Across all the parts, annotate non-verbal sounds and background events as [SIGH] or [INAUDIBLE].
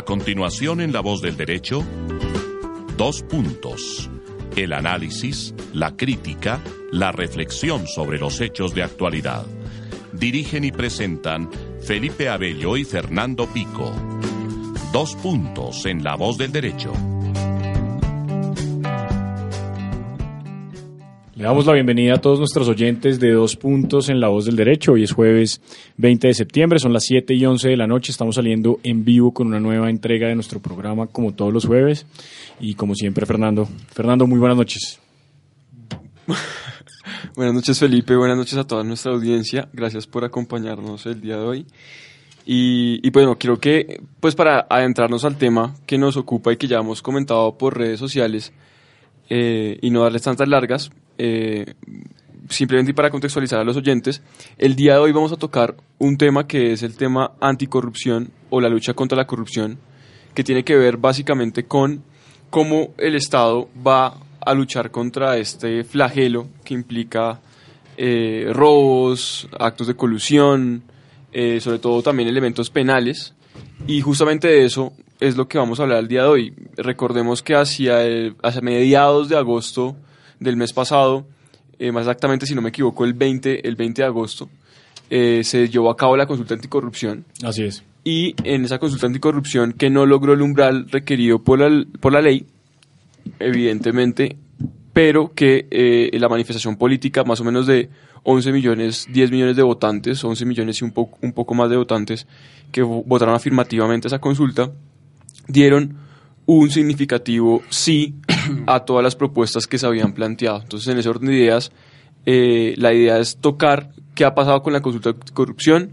A continuación en La Voz del Derecho, dos puntos. El análisis, la crítica, la reflexión sobre los hechos de actualidad. Dirigen y presentan Felipe Abello y Fernando Pico. Dos puntos en La Voz del Derecho. Le damos la bienvenida a todos nuestros oyentes de Dos Puntos en La Voz del Derecho. Hoy es jueves 20 de septiembre, son las 7 y 11 de la noche. Estamos saliendo en vivo con una nueva entrega de nuestro programa, como todos los jueves. Y como siempre, Fernando. Fernando, muy buenas noches. [LAUGHS] buenas noches, Felipe. Buenas noches a toda nuestra audiencia. Gracias por acompañarnos el día de hoy. Y, bueno, quiero que, pues para adentrarnos al tema que nos ocupa y que ya hemos comentado por redes sociales, eh, y no darles tantas largas, eh, simplemente para contextualizar a los oyentes, el día de hoy vamos a tocar un tema que es el tema anticorrupción o la lucha contra la corrupción, que tiene que ver básicamente con cómo el Estado va a luchar contra este flagelo que implica eh, robos, actos de colusión, sobre todo también elementos penales. Y justamente de eso es lo que vamos a hablar el día de hoy. Recordemos que hacia, hacia mediados de agosto del mes pasado, eh, más exactamente si no me equivoco, el 20, el 20 de agosto, eh, se llevó a cabo la consulta anticorrupción. Así es. Y en esa consulta anticorrupción que no logró el umbral requerido por la, por la ley, evidentemente, pero que eh, la manifestación política, más o menos de 11 millones, 10 millones de votantes, 11 millones y un, poco un poco más de votantes que votaron afirmativamente esa consulta, dieron un significativo sí a todas las propuestas que se habían planteado. Entonces, en ese orden de ideas, eh, la idea es tocar qué ha pasado con la consulta anticorrupción,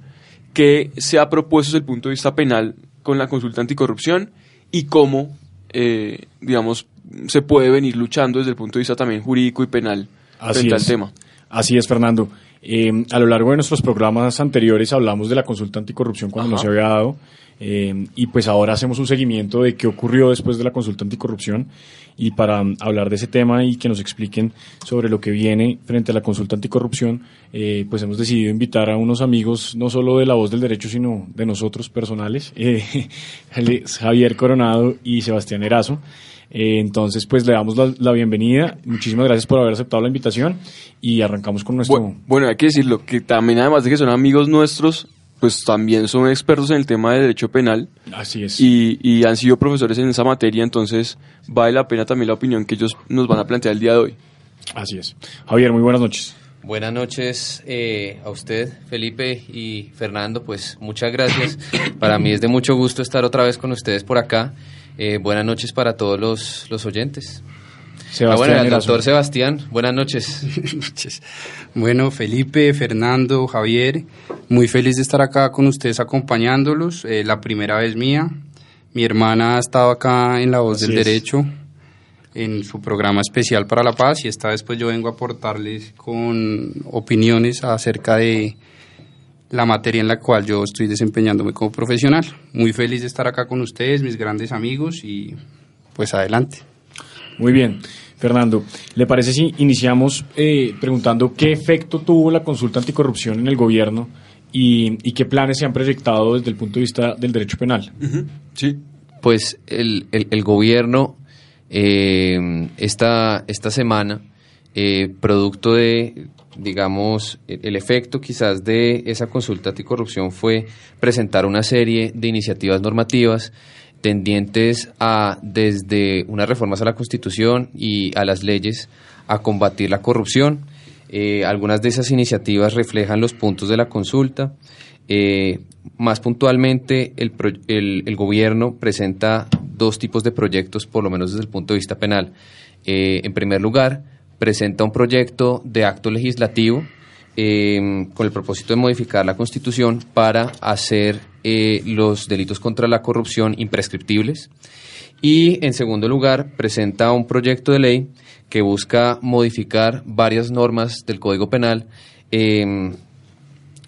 qué se ha propuesto desde el punto de vista penal con la consulta anticorrupción y cómo, eh, digamos, se puede venir luchando desde el punto de vista también jurídico y penal frente al tema. Así es, Fernando. Eh, a lo largo de nuestros programas anteriores hablamos de la consulta anticorrupción cuando no se había dado. Eh, y pues ahora hacemos un seguimiento de qué ocurrió después de la consulta anticorrupción y para hablar de ese tema y que nos expliquen sobre lo que viene frente a la consulta anticorrupción, eh, pues hemos decidido invitar a unos amigos, no solo de la voz del derecho, sino de nosotros personales, [LAUGHS] eh, Javier Coronado y Sebastián Erazo. entonces, pues le damos la, bienvenida. Muchísimas gracias por haber aceptado la invitación y arrancamos con nuestro... bueno, hay que decirlo, que también además de que son amigos nuestros, pues también son expertos en el tema de derecho penal. Así es. Y, y, han sido profesores en esa materia, entonces vale la pena también la opinión que ellos nos van a plantear el día de hoy. Así es. Javier, muy buenas noches. Buenas noches eh, a usted, Felipe y Fernando. Pues muchas gracias. [COUGHS] para mí es de mucho gusto estar otra vez con ustedes por acá. Eh, buenas noches para todos los, los oyentes. Sebastián ah, bueno, el doctor Sebastián, [LAUGHS] buenas noches. Bueno, Felipe, Fernando, Javier, muy feliz de estar acá con ustedes acompañándolos. Eh, la primera vez mía. Mi hermana ha estado acá en La Voz del Derecho, en su programa especial para la paz, y esta vez pues yo vengo a aportarles con opiniones acerca de la materia en la cual yo estoy desempeñándome como profesional. Muy feliz de estar acá con ustedes, mis grandes amigos, y pues adelante. Muy bien. Fernando, ¿le parece si iniciamos eh, preguntando qué efecto tuvo la consulta anticorrupción en el gobierno y, qué planes se han proyectado desde el punto de vista del derecho penal? Sí. Pues el, el, gobierno eh, esta, esta semana, eh, producto de, digamos, el efecto quizás de esa consulta anticorrupción fue presentar una serie de iniciativas normativas tendientes a, desde unas reformas a la Constitución y a las leyes, a combatir la corrupción. Eh, algunas de esas iniciativas reflejan los puntos de la consulta. Eh, más puntualmente, el, el, gobierno presenta dos tipos de proyectos, por lo menos desde el punto de vista penal. Eh, en primer lugar, presenta un proyecto de acto legislativo eh, con el propósito de modificar la Constitución para hacer eh, los delitos contra la corrupción imprescriptibles. Y en segundo lugar, presenta un proyecto de ley que busca modificar varias normas del Código Penal, em,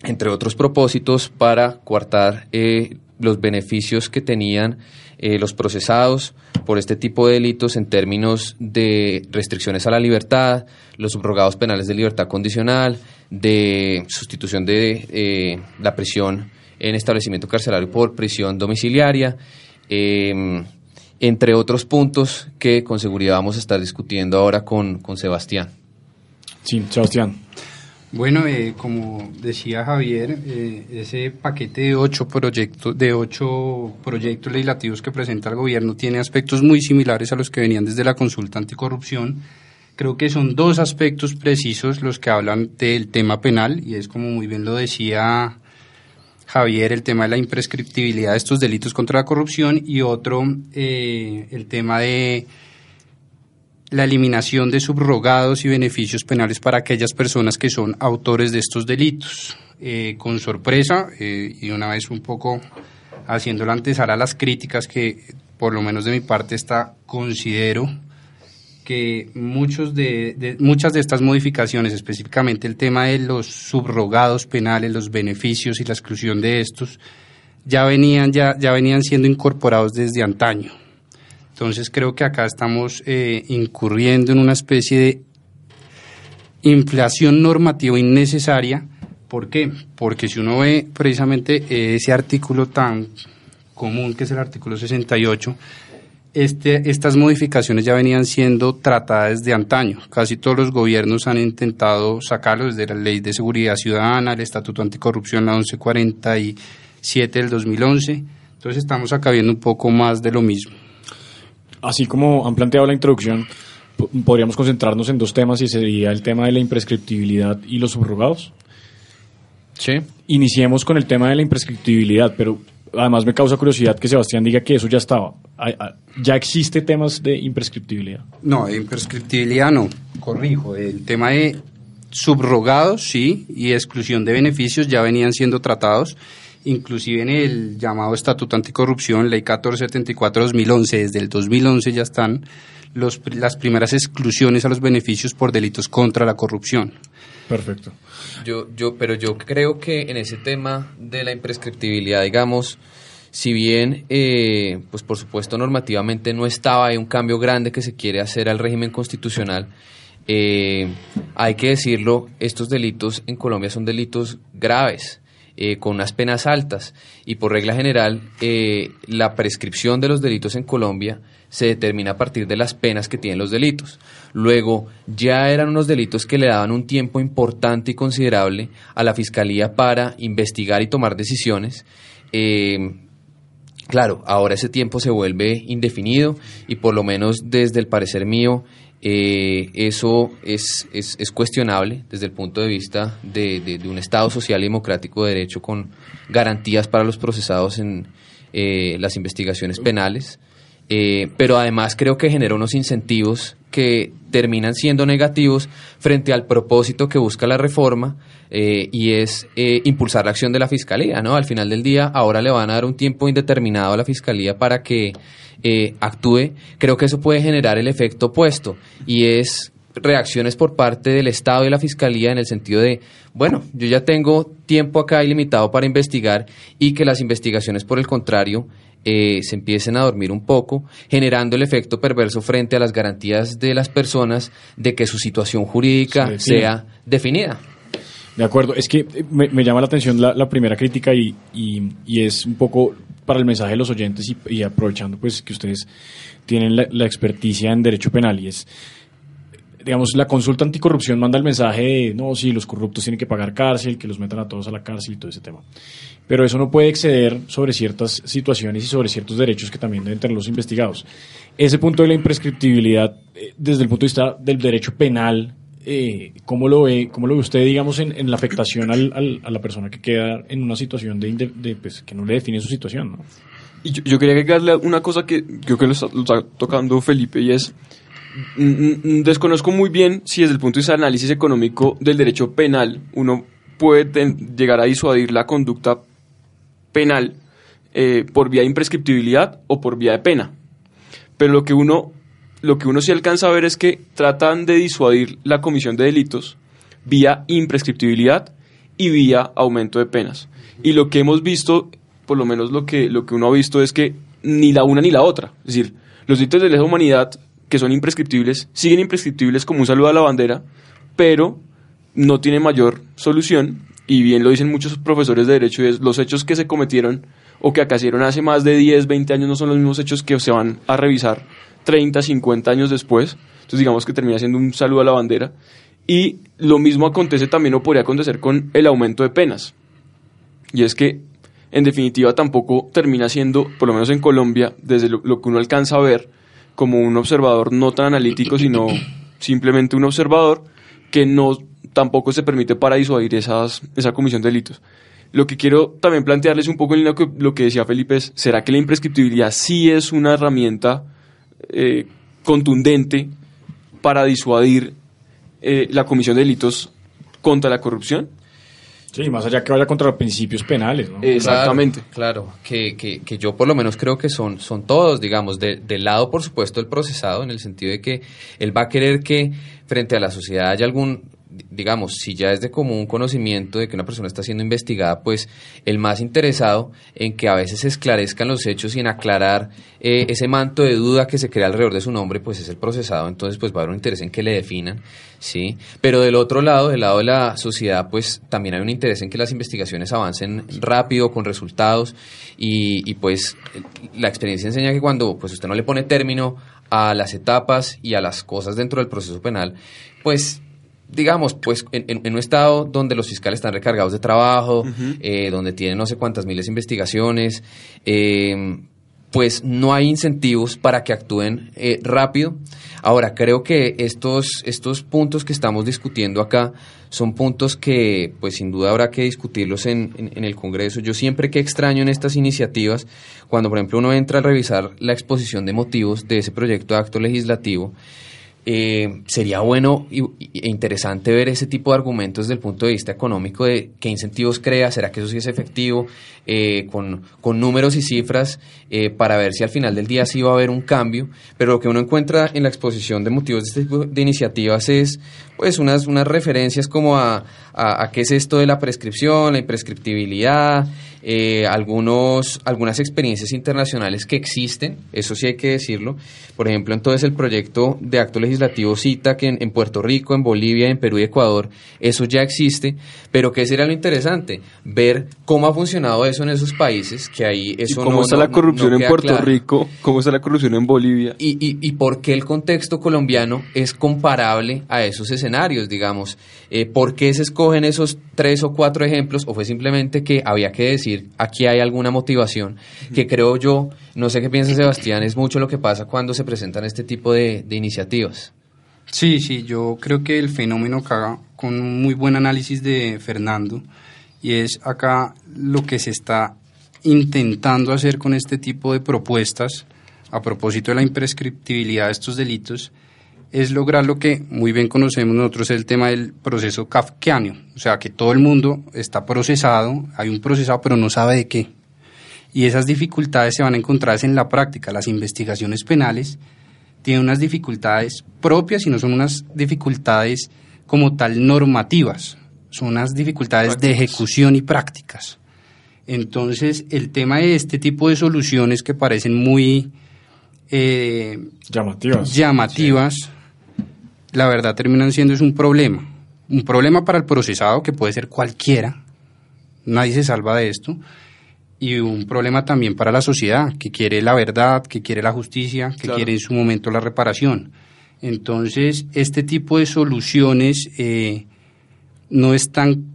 entre otros propósitos, para coartar eh, los beneficios que tenían eh, los procesados por este tipo de delitos en términos de restricciones a la libertad, los subrogados penales de libertad condicional, de sustitución de eh, la prisión en establecimiento carcelario por prisión domiciliaria, em, entre otros puntos que con seguridad vamos a estar discutiendo ahora con, con Sebastián. Sí, Sebastián. Bueno, eh, como decía Javier, eh, ese paquete de ocho proyectos, de ocho proyectos legislativos que presenta el gobierno tiene aspectos muy similares a los que venían desde la consulta anticorrupción. Creo que son dos aspectos precisos los que hablan del tema penal y es como muy bien lo decía Javier, el tema de la imprescriptibilidad de estos delitos contra la corrupción y otro, eh, el tema de la eliminación de subrogados y beneficios penales para aquellas personas que son autores de estos delitos. Eh, con sorpresa eh, y una vez un poco haciendo la antesala a las críticas que por lo menos de mi parte está considero que muchos de, muchas de estas modificaciones, específicamente el tema de los subrogados penales, los beneficios y la exclusión de estos, ya venían, ya, ya venían siendo incorporados desde antaño. Entonces creo que acá estamos eh, incurriendo en una especie de inflación normativa innecesaria. ¿Por qué? Porque si uno ve precisamente ese artículo tan común que es el artículo 68, este, estas modificaciones ya venían siendo tratadas desde antaño. Casi todos los gobiernos han intentado sacarlo desde la Ley de Seguridad Ciudadana, el Estatuto Anticorrupción, la 1147 del 2011. Entonces estamos acá viendo un poco más de lo mismo así como han planteado la introducción, podríamos concentrarnos en dos temas y sería el tema de la imprescriptibilidad y los subrogados. Sí. Iniciemos con el tema de la imprescriptibilidad, pero además me causa curiosidad que Sebastián diga que eso ya estaba. ¿Ya existe temas de imprescriptibilidad? No, de imprescriptibilidad no, corrijo. El tema de subrogados, sí, y exclusión de beneficios ya venían siendo tratados inclusive en el llamado Estatuto Anticorrupción, Ley 1474-2011, desde el 2011 ya están los, las primeras exclusiones a los beneficios por delitos contra la corrupción. Perfecto. Yo, yo, pero yo creo que en ese tema de la imprescriptibilidad, digamos, si bien, eh, pues por supuesto normativamente no estaba, hay un cambio grande que se quiere hacer al régimen constitucional, eh, hay que decirlo, estos delitos en Colombia son delitos graves. Eh, con unas penas altas y por regla general eh, la prescripción de los delitos en Colombia se determina a partir de las penas que tienen los delitos. Luego, ya eran unos delitos que le daban un tiempo importante y considerable a la Fiscalía para investigar y tomar decisiones. Eh, claro, ahora ese tiempo se vuelve indefinido y por lo menos desde el parecer mío eh, eso es, es, es, cuestionable desde el punto de vista de, de, un Estado social y democrático de derecho con garantías para los procesados en eh, las investigaciones penales. Eh, pero además creo que genera unos incentivos que terminan siendo negativos frente al propósito que busca la reforma y es impulsar la acción de la Fiscalía. ¿no? Al final del día, ahora le van a dar un tiempo indeterminado a la Fiscalía para que eh, actúe, creo que eso puede generar el efecto opuesto y es reacciones por parte del Estado y la Fiscalía en el sentido de, bueno, yo ya tengo tiempo acá ilimitado para investigar y que las investigaciones, por el contrario, eh, se empiecen a dormir un poco, generando el efecto perverso frente a las garantías de las personas de que su situación jurídica sea definida. De acuerdo, es que eh, me, llama la atención la, primera crítica y, y, es un poco para el mensaje de los oyentes y, aprovechando pues que ustedes tienen la, experticia en derecho penal y es, digamos, la consulta anticorrupción manda el mensaje de, no, sí, los corruptos tienen que pagar cárcel, que los metan a todos a la cárcel y todo ese tema. Pero eso no puede exceder sobre ciertas situaciones y sobre ciertos derechos que también deben tener los investigados. Ese punto de la imprescriptibilidad, eh, desde el punto de vista del derecho penal, eh, ¿cómo, lo ve, ¿cómo lo ve usted, digamos, en, la afectación al, a la persona que queda en una situación de, pues, que no le define su situación? Y yo, quería agregarle una cosa que creo que lo está, tocando Felipe y es, desconozco muy bien si desde el punto de vista del análisis económico del derecho penal uno puede llegar a disuadir la conducta penal eh, por vía de imprescriptibilidad o por vía de pena. Pero lo que uno lo que uno sí alcanza a ver es que tratan de disuadir la comisión de delitos vía imprescriptibilidad y vía aumento de penas. Y lo que hemos visto, por lo menos lo que, lo que uno ha visto es que ni la una ni la otra. Es decir, los delitos de lesa humanidad que son imprescriptibles siguen imprescriptibles como un saludo a la bandera, pero no tiene mayor solución. Y bien lo dicen muchos profesores de derecho, es los hechos que se cometieron o que acaecieron hace más de 10, 20 años no son los mismos hechos que se van a revisar 30, 50 años después. Entonces digamos que termina siendo un saludo a la bandera. Y lo mismo acontece también o podría acontecer con el aumento de penas. Y es que, en definitiva, tampoco termina siendo, por lo menos en Colombia, desde lo, que uno alcanza a ver, como un observador no tan analítico, sino simplemente un observador que no tampoco se permite para disuadir esas, esa comisión de delitos. Lo que quiero también plantearles un poco en lo que, lo que decía Felipe es, ¿será que la imprescriptibilidad sí es una herramienta eh, contundente para disuadir eh, la comisión de delitos contra la corrupción? Sí, más allá que vaya contra los principios penales, ¿no? Exactamente. Claro, que, que, que, yo por lo menos creo que son, son todos, digamos, del lado, por supuesto, el procesado, en el sentido de que él va a querer que frente a la sociedad haya algún digamos, si ya es de común conocimiento de que una persona está siendo investigada, pues el más interesado en que a veces se esclarezcan los hechos y en aclarar eh, ese manto de duda que se crea alrededor de su nombre, pues es el procesado, entonces pues va a haber un interés en que le definan, ¿sí? Pero del otro lado, del lado de la sociedad, pues también hay un interés en que las investigaciones avancen rápido, con resultados, y, y pues la experiencia enseña que cuando pues usted no le pone término a las etapas y a las cosas dentro del proceso penal, pues digamos, pues en, un estado donde los fiscales están recargados de trabajo, eh, donde tienen no sé cuántas miles de investigaciones, eh, pues no hay incentivos para que actúen eh, rápido. Ahora, creo que estos, estos puntos que estamos discutiendo acá son puntos que, pues sin duda habrá que discutirlos en, en, el Congreso. Yo siempre que extraño en estas iniciativas, cuando por ejemplo uno entra a revisar la exposición de motivos de ese proyecto de acto legislativo, eh, sería bueno e interesante ver ese tipo de argumentos desde el punto de vista económico de qué incentivos crea, será que eso sí es efectivo, eh, con, con, números y cifras eh, para ver si al final del día sí va a haber un cambio, pero lo que uno encuentra en la exposición de motivos de este tipo de iniciativas es pues unas, unas referencias como a, a, qué es esto de la prescripción, la imprescriptibilidad, eh, algunos, algunas experiencias internacionales que existen, eso sí hay que decirlo. Por ejemplo, entonces el proyecto de acto legislativo cita que en, Puerto Rico, en Bolivia, en Perú y Ecuador, eso ya existe, pero ¿qué sería lo interesante? Ver cómo ha funcionado eso en esos países, que ahí eso ¿Cómo está la corrupción en Puerto Rico? ¿Cómo está la corrupción en Bolivia? Y, y, y por qué el contexto colombiano es comparable a esos escenarios, digamos. Eh, ¿Por qué se escogen esos tres o cuatro ejemplos? ¿O fue simplemente que había que decir, aquí hay alguna motivación? Que creo yo, no sé qué piensa Sebastián, es mucho lo que pasa cuando se presentan este tipo de, de iniciativas. Sí, sí, yo creo que el fenómeno caga con un muy buen análisis de Fernando y es acá lo que se está intentando hacer con este tipo de propuestas a propósito de la imprescriptibilidad de estos delitos es lograr lo que muy bien conocemos nosotros, el tema del proceso kafkiano, o sea, que todo el mundo está procesado, hay un procesado, pero no sabe de qué. Y esas dificultades se van a encontrar en la práctica. Las investigaciones penales tienen unas dificultades propias y no son unas dificultades como tal normativas, son unas dificultades de ejecución y prácticas. Entonces, el tema de este tipo de soluciones que parecen muy eh, llamativas, llamativas la verdad terminan siendo es un problema. Un problema para el procesado, que puede ser cualquiera, nadie se salva de esto, y un problema también para la sociedad, que quiere la verdad, que quiere la justicia, que quiere en su momento la reparación. Entonces, este tipo de soluciones eh, no están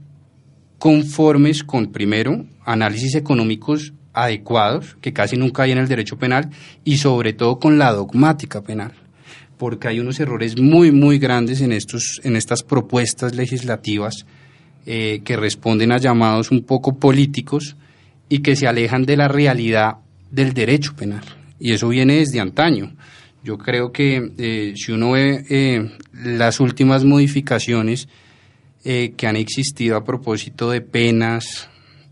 conformes con, primero, análisis económicos adecuados, que casi nunca hay en el derecho penal, y sobre todo con la dogmática penal, porque hay unos errores muy, muy grandes en, estos, en estas propuestas legislativas eh, que responden a llamados un poco políticos y que se alejan de la realidad del derecho penal. Y eso viene desde antaño. Yo creo que eh, si uno ve eh, las últimas modificaciones eh, que han existido a propósito de penas,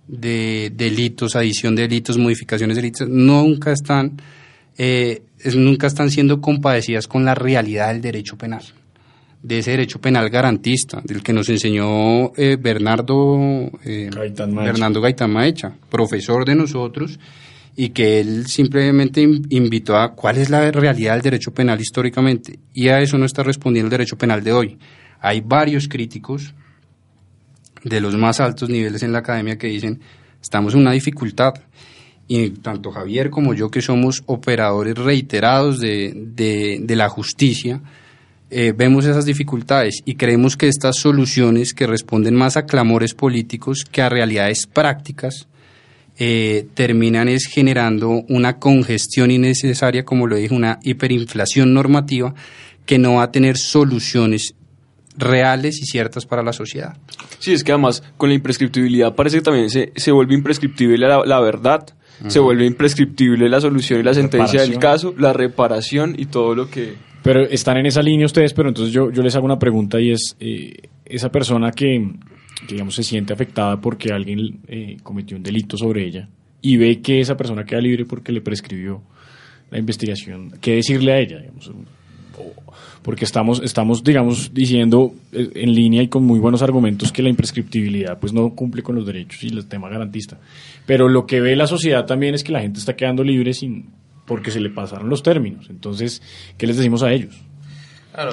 de delitos, adición de delitos, modificaciones de delitos, nunca están, nunca están siendo compadecidas con la realidad del derecho penal de ese derecho penal garantista, del que nos enseñó Bernardo, Bernardo Gaitán Maecha, profesor de nosotros, y que él simplemente invitó a cuál es la realidad del derecho penal históricamente. Y a eso no está respondiendo el derecho penal de hoy. Hay varios críticos de los más altos niveles en la academia que dicen estamos en una dificultad y tanto Javier como yo que somos operadores reiterados de, de, la justicia, eh, vemos esas dificultades y creemos que estas soluciones que responden más a clamores políticos que a realidades prácticas, eh, terminan es generando una congestión innecesaria, como lo dije, una hiperinflación normativa que no va a tener soluciones reales y ciertas para la sociedad. Sí, es que además con la imprescriptibilidad parece que también se, se vuelve imprescriptible la, verdad, se vuelve imprescriptible la solución y la sentencia del caso, la reparación y todo lo que... Pero están en esa línea ustedes, pero entonces yo, yo les hago una pregunta y es, eh, esa persona que, digamos, se siente afectada porque alguien eh, cometió un delito sobre ella y ve que esa persona queda libre porque le prescribió la investigación, ¿qué decirle a ella? Porque estamos, estamos, digamos, diciendo eh, en línea y con muy buenos argumentos que la imprescriptibilidad pues no cumple con los derechos y el tema garantista. Pero lo que ve la sociedad también es que la gente está quedando libre sin porque se le pasaron los términos. Entonces, ¿qué les decimos a ellos? Claro,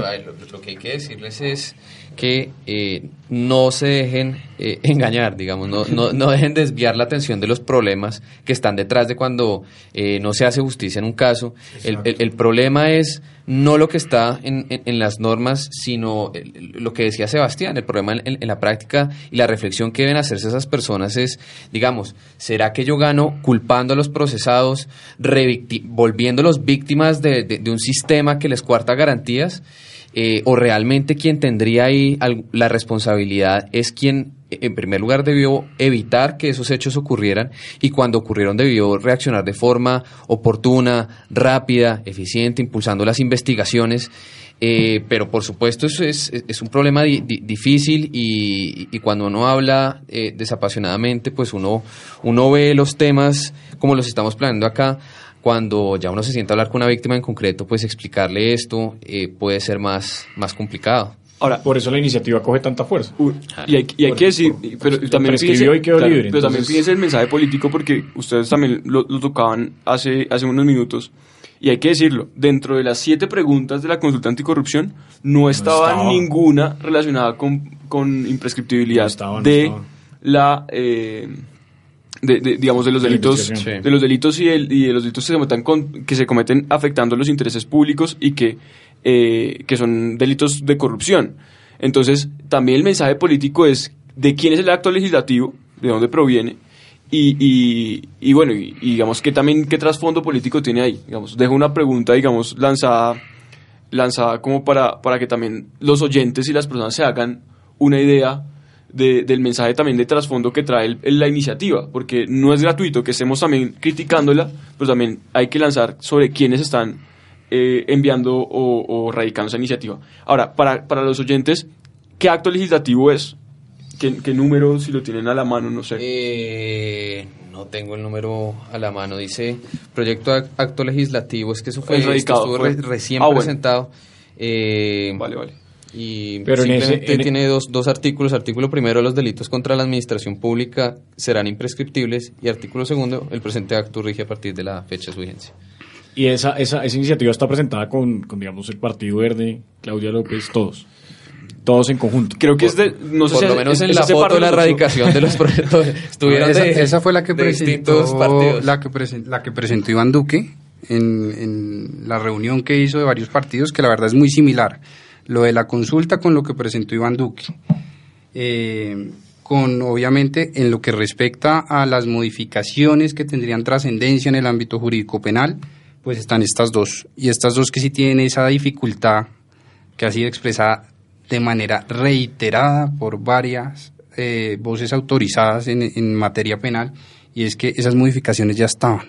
lo, que hay que decirles es que eh, no se dejen eh, [LAUGHS] engañar, digamos, no, no, no, dejen desviar la atención de los problemas que están detrás de cuando eh, no se hace justicia en un caso. El, el, problema es no lo que está en, en, las normas, sino lo que decía Sebastián, el problema en, la práctica y la reflexión que deben hacerse esas personas es, digamos, ¿será que yo gano culpando a los procesados, volviéndolos víctimas de, de un sistema que les cuarta garantías? Eh, o realmente quien tendría ahí la responsabilidad es quien en primer lugar debió evitar que esos hechos ocurrieran y cuando ocurrieron debió reaccionar de forma oportuna, rápida, eficiente, impulsando las investigaciones. Eh, pero por supuesto es, un problema difícil y, y, cuando uno habla eh, desapasionadamente, pues uno, uno ve los temas como los estamos planeando acá cuando ya uno se sienta a hablar con una víctima en concreto, pues explicarle esto eh, puede ser más, más complicado. Ahora, por eso la iniciativa coge tanta fuerza. y, hay, y hay que decir, pero también fíjense, pero también fíjense el mensaje político porque ustedes también lo, tocaban hace, hace unos minutos. Y hay que decirlo, dentro de las siete preguntas de la consulta anticorrupción no estaba, ninguna relacionada con, con imprescriptibilidad de la... Eh, de, digamos de los delitos de los delitos y, y, de los delitos que se cometen con, que se cometen afectando los intereses públicos y que eh, que son delitos de corrupción. Entonces también el mensaje político es de quién es el acto legislativo de dónde proviene y, y, y bueno y, digamos que también qué trasfondo político tiene ahí digamos dejo una pregunta digamos lanzada lanzada como para para que también los oyentes y las personas se hagan una idea del mensaje también de trasfondo que trae la iniciativa, porque no es gratuito que estemos también criticándola, pero también hay que lanzar sobre quiénes están eh, enviando o, radicando esa iniciativa. Ahora, para, para los oyentes, ¿qué acto legislativo es? ¿Qué, número, si lo tienen a la mano, no sé? Eh, no tengo el número a la mano, dice proyecto de acto legislativo, es que eso fue, estuvo recién ah, presentado. Eh, vale, vale y Pero simplemente tiene dos, dos artículos. Artículo primero, los delitos contra la administración pública serán imprescriptibles y artículo segundo, el presente acto rige a partir de la fecha de su vigencia. Y esa, esa, esa iniciativa está presentada con, con, digamos, el Partido Verde, Claudia López, todos todos en conjunto. Creo que es de, no sé por lo menos en la foto de la erradicación de los [LAUGHS] proyectos estuvieron esa, esa, fue la que presentó la que, la que presentó Iván Duque en, en la reunión que hizo de varios partidos que la verdad es muy similar lo de la consulta con lo que presentó Iván Duque. Eh, con obviamente en lo que respecta a las modificaciones que tendrían trascendencia en el ámbito jurídico penal, pues están estas dos. Y estas dos que sí tienen esa dificultad que ha sido expresada de manera reiterada por varias eh, voces autorizadas en, en materia penal, y es que esas modificaciones ya estaban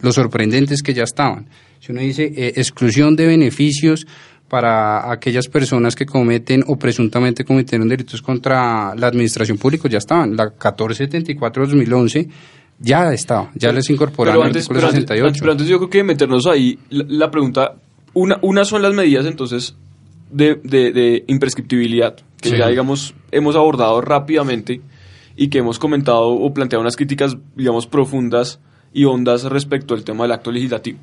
Lo sorprendente es que ya estaban. Si uno dice eh, exclusión de beneficios para aquellas personas que cometen o presuntamente cometieron delitos contra la administración pública, ya estaban. La 1474-2011 ya estaba, ya les incorporaron el artículo 68. pero antes yo creo que meternos ahí, la, pregunta, una, una son las medidas entonces de, de, imprescriptibilidad, que ya digamos hemos abordado rápidamente y que hemos comentado o planteado unas críticas, digamos, profundas y hondas respecto al tema del acto legislativo.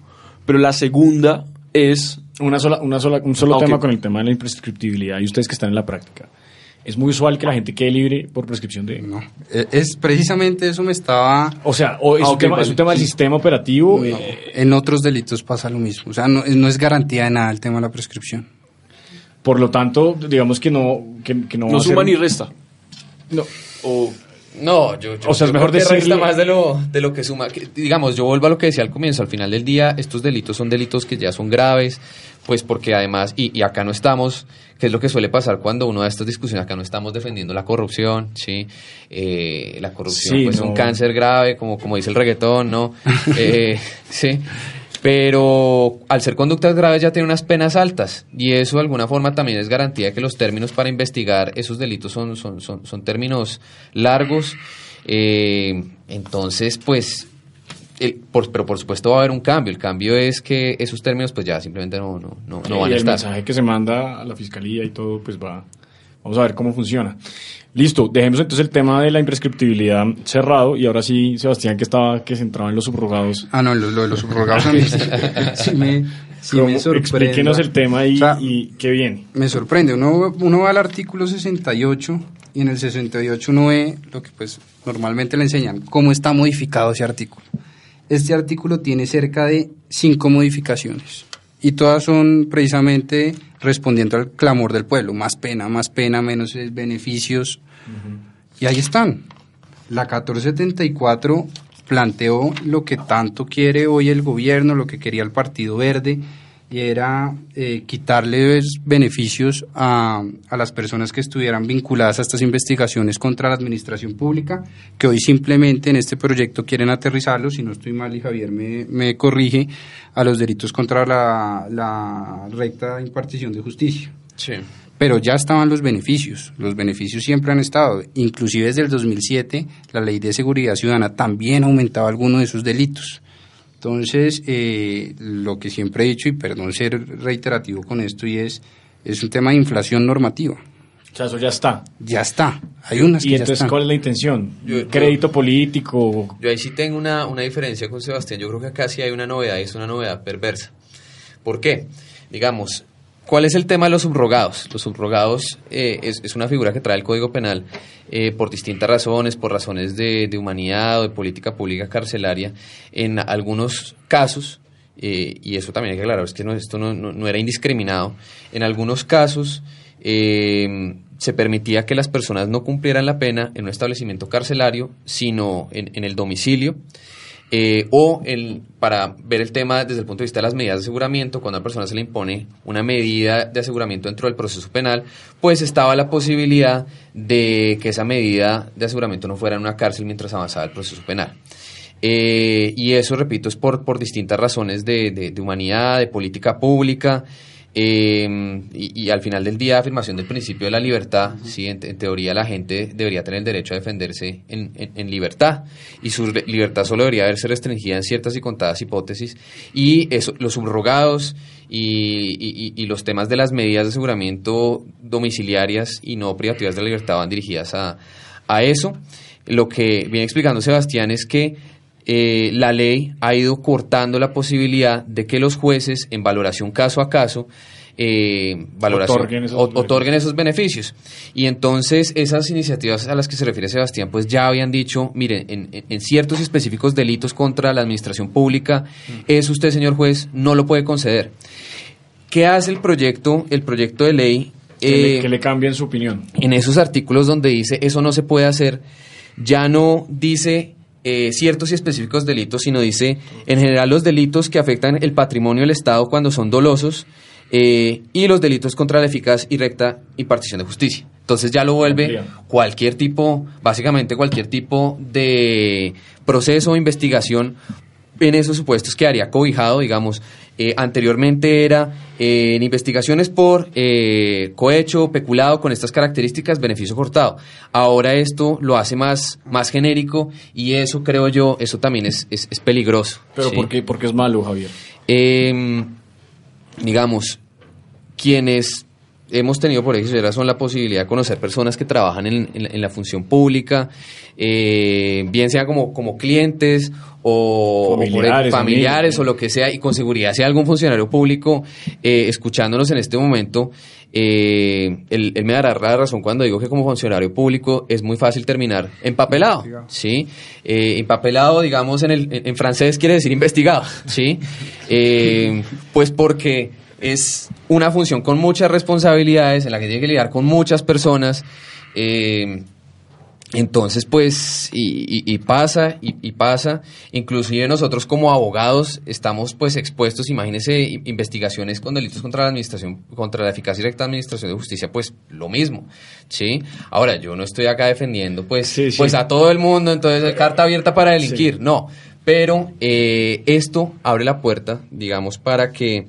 Pero la segunda es... Una sola, una sola, un solo tema con el tema de la imprescriptibilidad y ustedes que están en la práctica. Es muy usual que la gente quede libre por prescripción de... No, e, es precisamente eso me estaba... O sea, o es, ah, un, tema, es un tema del sistema operativo. Eh, en otros delitos pasa lo mismo. O sea, no, no es garantía de nada el tema de la prescripción. Por lo tanto, digamos que no... Que, no, no suma ni resta. No. O no, yo, o sea, es mejor decirle... más de lo, de lo que suma. digamos, yo vuelvo a lo que decía al comienzo. Al final del día, estos delitos son delitos que ya son graves, pues porque además, y, acá no estamos, que es lo que suele pasar cuando uno da estas discusiones, acá no estamos defendiendo la corrupción, ¿sí? Eh, la corrupción pues, es un cáncer grave, como, como dice el reggaetón, ¿no? [LAUGHS] eh, sí pero al ser conductas graves ya tiene unas penas altas y eso de alguna forma también es garantía de que los términos para investigar esos delitos son, son, son, son términos largos. Eh, entonces, pues, pero por supuesto va a haber un cambio. El cambio es que esos términos pues ya simplemente no, no, no, no van a estar. El mensaje que se manda a la fiscalía y todo, pues va, vamos a ver cómo funciona. Listo, dejemos entonces el tema de la imprescriptibilidad cerrado y ahora sí, Sebastián, que estaba que se entraba en los subrogados. Ah, no, lo, de los subrogados a [LAUGHS] mí sí, me, sorprende. Explíquenos el tema y, y, qué viene. Me sorprende, uno, uno va al artículo 68 y en el 68 uno ve lo que pues normalmente le enseñan, cómo está modificado ese artículo. Este artículo tiene cerca de cinco modificaciones y todas son precisamente respondiendo al clamor del pueblo, más pena, más pena, menos beneficios. Y ahí están. La 1474 planteó lo que tanto quiere hoy el gobierno, lo que quería el Partido Verde, y era eh, quitarles beneficios a, a, las personas que estuvieran vinculadas a estas investigaciones contra la administración pública, que hoy simplemente en este proyecto quieren aterrizarlo, si no estoy mal y Javier me, me corrige, a los delitos contra la, la recta impartición de justicia. Sí. Pero ya estaban los beneficios, los beneficios siempre han estado, inclusive desde el 2007 la ley de seguridad ciudadana también aumentaba algunos de esos delitos. Entonces, eh, lo que siempre he dicho, y perdón ser reiterativo con esto, y es, es un tema de inflación normativa. O sea, eso ya está. Ya está. Hay unas ¿Y entonces cuál es la intención? ¿Crédito político? Yo ahí sí tengo una, una diferencia con Sebastián. Yo creo que acá sí hay una novedad y es una novedad perversa. ¿Por qué? Digamos, ¿Cuál es el tema de los subrogados? Los subrogados eh, es, una figura que trae el Código Penal eh, por distintas razones, por razones de, humanidad o de política pública carcelaria. En algunos casos, eh, y eso también hay que aclarar, es que esto no, era indiscriminado, en algunos casos se permitía que las personas no cumplieran la pena en un establecimiento carcelario, sino en el domicilio. Eh, o el, para ver el tema desde el punto de vista de las medidas de aseguramiento, cuando a una persona se le impone una medida de aseguramiento dentro del proceso penal, pues estaba la posibilidad de que esa medida de aseguramiento no fuera en una cárcel mientras avanzaba el proceso penal. Eh, y eso, repito, es por, por distintas razones de, de humanidad, de política pública. Eh, y, al final del día, afirmación del principio de la libertad, sí, en, teoría la gente debería tener el derecho a defenderse en, en, libertad. Y su libertad solo debería verse restringida en ciertas y contadas hipótesis. Y eso, los subrogados y, y, los temas de las medidas de aseguramiento domiciliarias y no privativas de la libertad van dirigidas a, a eso. Lo que viene explicando Sebastián es que eh, la ley ha ido cortando la posibilidad de que los jueces, en valoración caso a caso, eh, otorguen, esos, beneficios. Y entonces esas iniciativas a las que se refiere Sebastián, pues ya habían dicho, miren, en, ciertos específicos delitos contra la administración pública, mm. eso usted, señor juez, no lo puede conceder. ¿Qué hace el proyecto, el proyecto de ley? Que, le, eh, que le su opinión. En esos artículos donde dice eso no se puede hacer, ya no dice eh, ciertos y específicos delitos, sino dice en general los delitos que afectan el patrimonio del Estado cuando son dolosos eh, y los delitos contra la eficaz y recta impartición de justicia. Entonces ya lo vuelve cualquier tipo, básicamente cualquier tipo de proceso o investigación en esos supuestos quedaría cobijado, digamos, eh, anteriormente era eh, en investigaciones por eh, cohecho, peculado con estas características, beneficio cortado. Ahora esto lo hace más, más genérico y eso creo yo, eso también es, es, peligroso. ¿Pero ¿sí? ¿por, qué, por qué es malo, Javier? Em, digamos, quienes hemos tenido por ejemplo son la posibilidad de conocer personas que trabajan en, en, la función pública, eh, bien sea como, como clientes o familiares, o, familiares o lo que sea, y con seguridad si hay algún funcionario público eh, escuchándonos en este momento, eh, él, me dará la razón cuando digo que como funcionario público es muy fácil terminar empapelado, ¿sí? Eh, empapelado, digamos, en, el, en francés quiere decir investigado, ¿sí? Pues porque es una función con muchas responsabilidades, en la que tiene que lidiar con muchas personas. Eh, entonces, pues, y, pasa, y, pasa, inclusive nosotros como abogados estamos pues expuestos, imagínense, investigaciones con delitos contra la administración, contra la eficacia directa de administración de justicia, pues lo mismo, ¿sí? Ahora, yo no estoy acá defendiendo pues, pues a todo el mundo, entonces carta abierta para delinquir, no, pero eh, esto abre la puerta, digamos, para que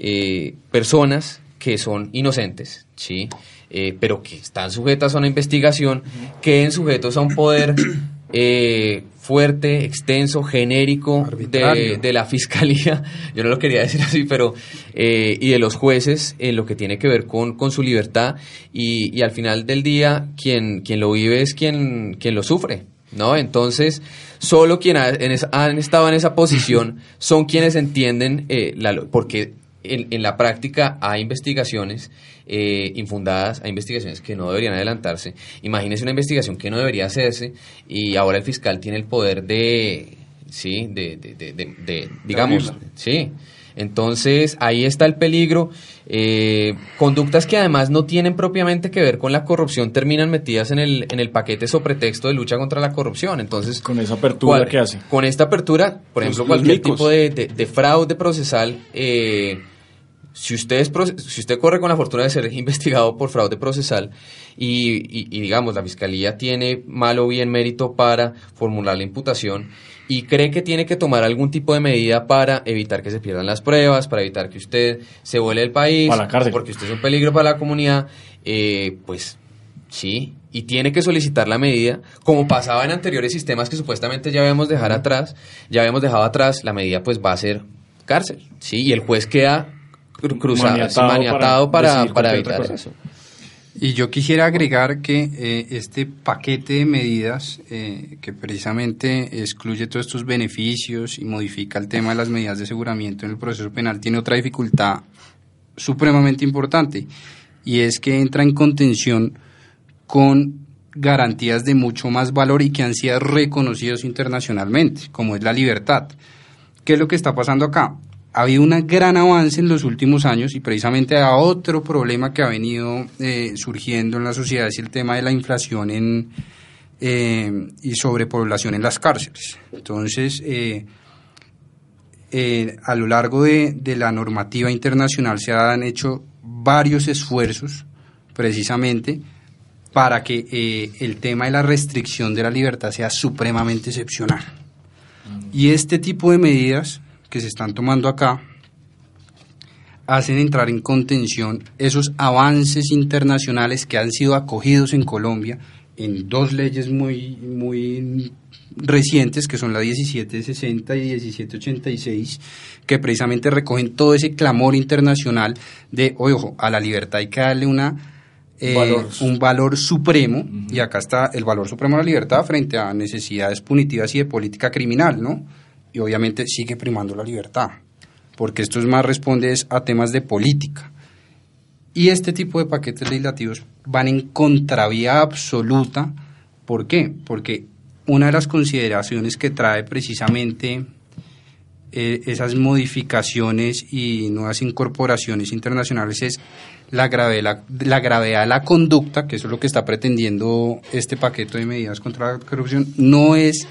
eh, personas que son inocentes, ¿sí? Eh, pero que están sujetas a una investigación, queden sujetos a un poder [COUGHS] eh, fuerte, extenso, genérico de, la fiscalía, [LAUGHS] yo no lo quería decir así, pero y de los jueces en lo que tiene que ver con, con su libertad y, al final del día quien, quien lo vive es quien, quien lo sufre, ¿no? Entonces, solo quienes han estado en esa posición [LAUGHS] son quienes entienden, la, porque en, la práctica hay investigaciones eh, infundadas, hay investigaciones que no deberían adelantarse. Imagínese una investigación que no debería hacerse y ahora el fiscal tiene el poder de, sí, de, de, digamos, sí. Entonces ahí está el peligro. Eh, conductas que además no tienen propiamente que ver con la corrupción terminan metidas en el, en el paquete sobre pretexto de lucha contra la corrupción. Entonces, con esa apertura que hace. Con esta apertura, por ejemplo, cualquier tipo de, fraude procesal. Eh, si usted, si usted corre con la fortuna de ser [LAUGHS] investigado por fraude procesal y, digamos la fiscalía tiene mal o bien mérito para formular la imputación y cree que tiene que tomar algún tipo de medida para evitar que se pierdan las pruebas, para evitar que usted se vuele del país, porque usted es un peligro para la comunidad, eh, pues sí, y tiene que solicitar la medida, como pasaba en anteriores sistemas que supuestamente ya habíamos dejado atrás, ya habíamos dejado atrás, la medida pues va a ser cárcel, sí, y el juez queda cruzado, maniatado, para, para, evitar eso. Y yo quisiera agregar que eh, este paquete de medidas eh, que precisamente excluye todos estos beneficios y modifica el tema de las medidas de aseguramiento en el proceso penal tiene otra dificultad supremamente importante y es que entra en contención con garantías de mucho más valor y que han sido reconocidos internacionalmente, como es la libertad. ¿Qué es lo que está pasando acá? Ha habido un gran avance en los últimos años y precisamente a otro problema que ha venido eh, surgiendo en la sociedad es el tema de la inflación en, eh, y sobrepoblación en las cárceles. Entonces, eh, a lo largo de, de, la normativa internacional se han hecho varios esfuerzos precisamente para que el tema de la restricción de la libertad sea supremamente excepcional. Y este tipo de medidas que se están tomando acá hacen entrar en contención esos avances internacionales que han sido acogidos en Colombia en dos leyes muy, muy recientes, que son la 1760 y 1786, que precisamente recogen todo ese clamor internacional de, ojo, a la libertad hay que darle una, eh, un valor supremo, y acá está el valor supremo de la libertad frente a necesidades punitivas y de política criminal, ¿no? Y obviamente sigue primando la libertad, porque esto es más responde a temas de política. Y este tipo de paquetes legislativos van en contravía absoluta. ¿Por qué? Porque una de las consideraciones que trae precisamente eh, esas modificaciones y nuevas incorporaciones internacionales es la gravedad, la gravedad de la conducta, que eso es lo que está pretendiendo este paquete de medidas contra la corrupción, no es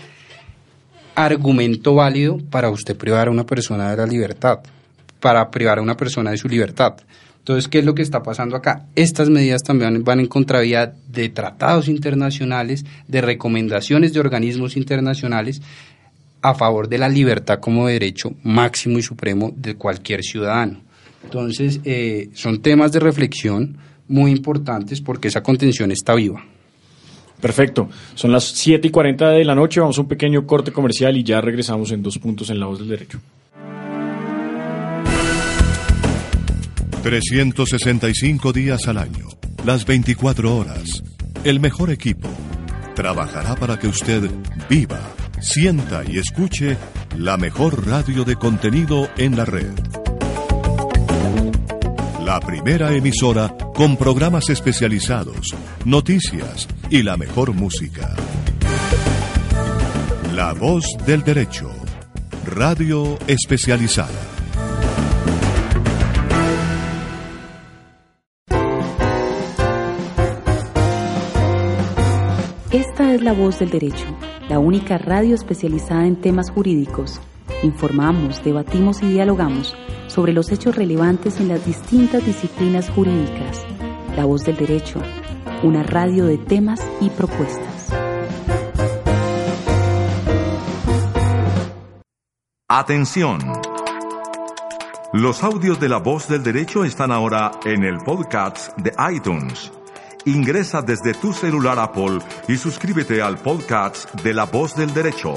argumento válido para usted privar a una persona de la libertad, para privar a una persona de su libertad. Entonces, ¿qué es lo que está pasando acá? Estas medidas también van en contravía de tratados internacionales, de recomendaciones de organismos internacionales, a favor de la libertad como derecho máximo y supremo de cualquier ciudadano. Entonces, eh, son temas de reflexión muy importantes porque esa contención está viva. Perfecto. Son las 7 y 40 de la noche. Vamos a un pequeño corte comercial y ya regresamos en dos puntos en la voz del derecho. 365 días al año, las 24 horas. El mejor equipo trabajará para que usted viva, sienta y escuche la mejor radio de contenido en la red. La primera emisora con programas especializados, noticias y la mejor música. La voz del derecho. Radio especializada. Esta es La Voz del Derecho, la única radio especializada en temas jurídicos. Informamos, debatimos y dialogamos sobre los hechos relevantes en las distintas disciplinas jurídicas. La Voz del Derecho, una radio de temas y propuestas. Atención. Los audios de La Voz del Derecho están ahora en el podcast de iTunes. Ingresa desde tu celular Apple y suscríbete al podcast de La Voz del Derecho.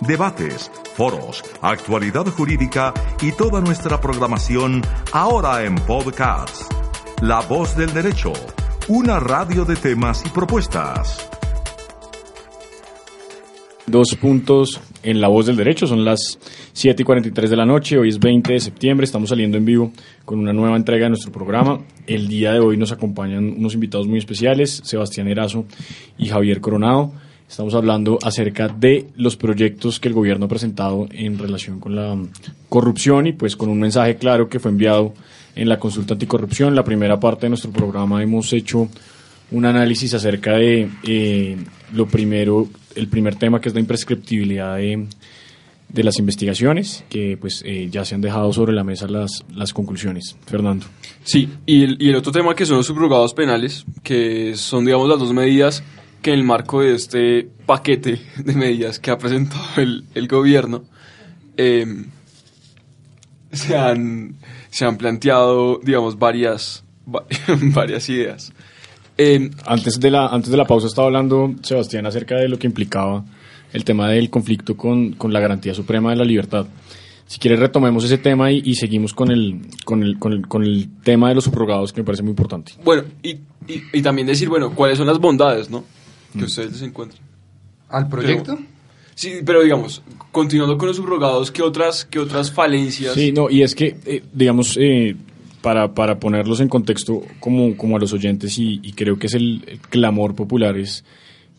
Debates, foros, actualidad jurídica y toda nuestra programación ahora en podcast. La Voz del Derecho, una radio de temas y propuestas. Dos puntos en La Voz del Derecho, son las 7 y 43 de la noche, hoy es 20 de septiembre, estamos saliendo en vivo con una nueva entrega de nuestro programa. El día de hoy nos acompañan unos invitados muy especiales, Sebastián Erazo y Javier Coronado. Estamos hablando acerca de los proyectos que el gobierno ha presentado en relación con la corrupción y pues con un mensaje claro que fue enviado en la consulta anticorrupción. La primera parte de nuestro programa hemos hecho un análisis acerca de eh, lo primero, el primer tema que es la imprescriptibilidad de, de las investigaciones, que pues eh, ya se han dejado sobre la mesa las, las conclusiones. Fernando. Sí, y el, y el otro tema que son los subrogados penales, que son digamos las dos medidas que en el marco de este paquete de medidas que ha presentado el, el gobierno, eh, se, han, se han planteado, digamos, varias, [LAUGHS] varias ideas. Eh, antes, de la, antes de la pausa estaba hablando Sebastián acerca de lo que implicaba el tema del conflicto con, con la garantía suprema de la libertad. Si quieres retomemos ese tema y, y seguimos con el, con, el, con, el, con el tema de los subrogados que me parece muy importante. Bueno, y, y, y también decir, bueno, cuáles son las bondades, ¿no? Que mm. ustedes les encuentran. ¿Al proyecto? Pero, sí, pero digamos, continuando con los subrogados, ¿qué otras, qué otras falencias? Sí, no, y es que, eh, digamos, eh, para, para ponerlos en contexto como, como a los oyentes, y, creo que es el, clamor popular, es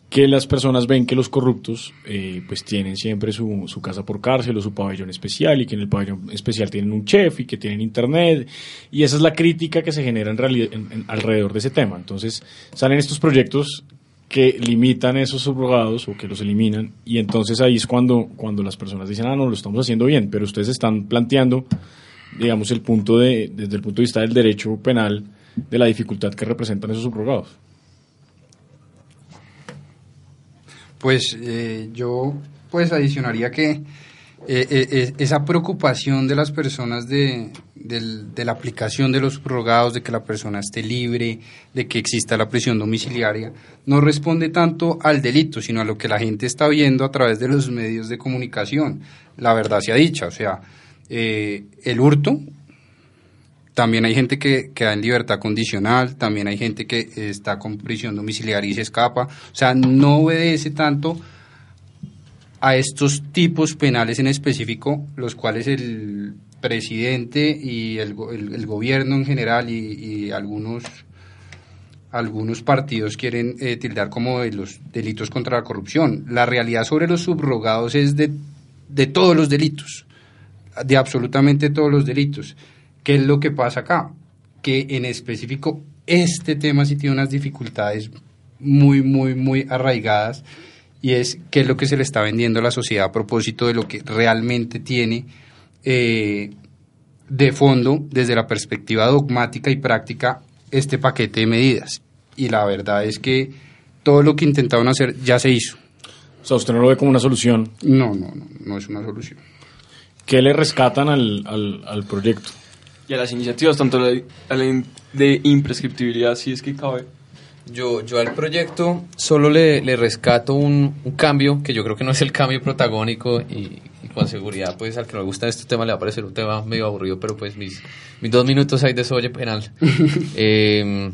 que las personas ven que los corruptos eh, pues tienen siempre su, su, casa por cárcel o su pabellón especial y que en el pabellón especial tienen un chef y que tienen internet y esa es la crítica que se genera alrededor de ese tema entonces salen estos proyectos que limitan esos subrogados o que los eliminan. Y entonces ahí es cuando cuando las personas dicen ah no lo estamos haciendo bien pero ustedes están planteando digamos el punto de desde el punto de vista del derecho penal de la dificultad que representan esos subrogados. Pues eh, yo pues adicionaría que eh, eh, esa preocupación de las personas de, de, de, la aplicación de los subrogados, de que la persona esté libre, de que exista la prisión domiciliaria, no responde tanto al delito, sino a lo que la gente está viendo a través de los medios de comunicación. La verdad se ha dicha, o sea, el hurto, también hay gente que queda en libertad condicional, también hay gente que está con prisión domiciliaria y se escapa. O sea, no obedece tanto a estos tipos penales en específico, los cuales el presidente y el, gobierno en general y, y, algunos algunos partidos quieren eh, tildar como de los delitos contra la corrupción. La realidad sobre los subrogados es de, de todos los delitos, de absolutamente todos los delitos. ¿Qué es lo que pasa acá? Que en específico este tema sí tiene unas dificultades muy, muy, muy arraigadas y es qué es lo que se le está vendiendo a la sociedad a propósito de lo que realmente tiene eh, de fondo desde la perspectiva dogmática y práctica este paquete de medidas. Y la verdad es que todo lo que intentaron hacer ya se hizo. sea, usted no lo ve como una solución. No, no, no, no es una solución. ¿Qué le rescatan al, al, al proyecto? Y a las iniciativas, tanto la, a la de imprescriptibilidad, si es que cabe. Yo, yo al proyecto solo le, le rescato un, un, cambio que yo creo que no es el cambio protagónico y, con seguridad pues al que no le gusta este tema le va a parecer un tema medio aburrido, pero pues mis, mis dos minutos ahí de soye penal. [LAUGHS] eh,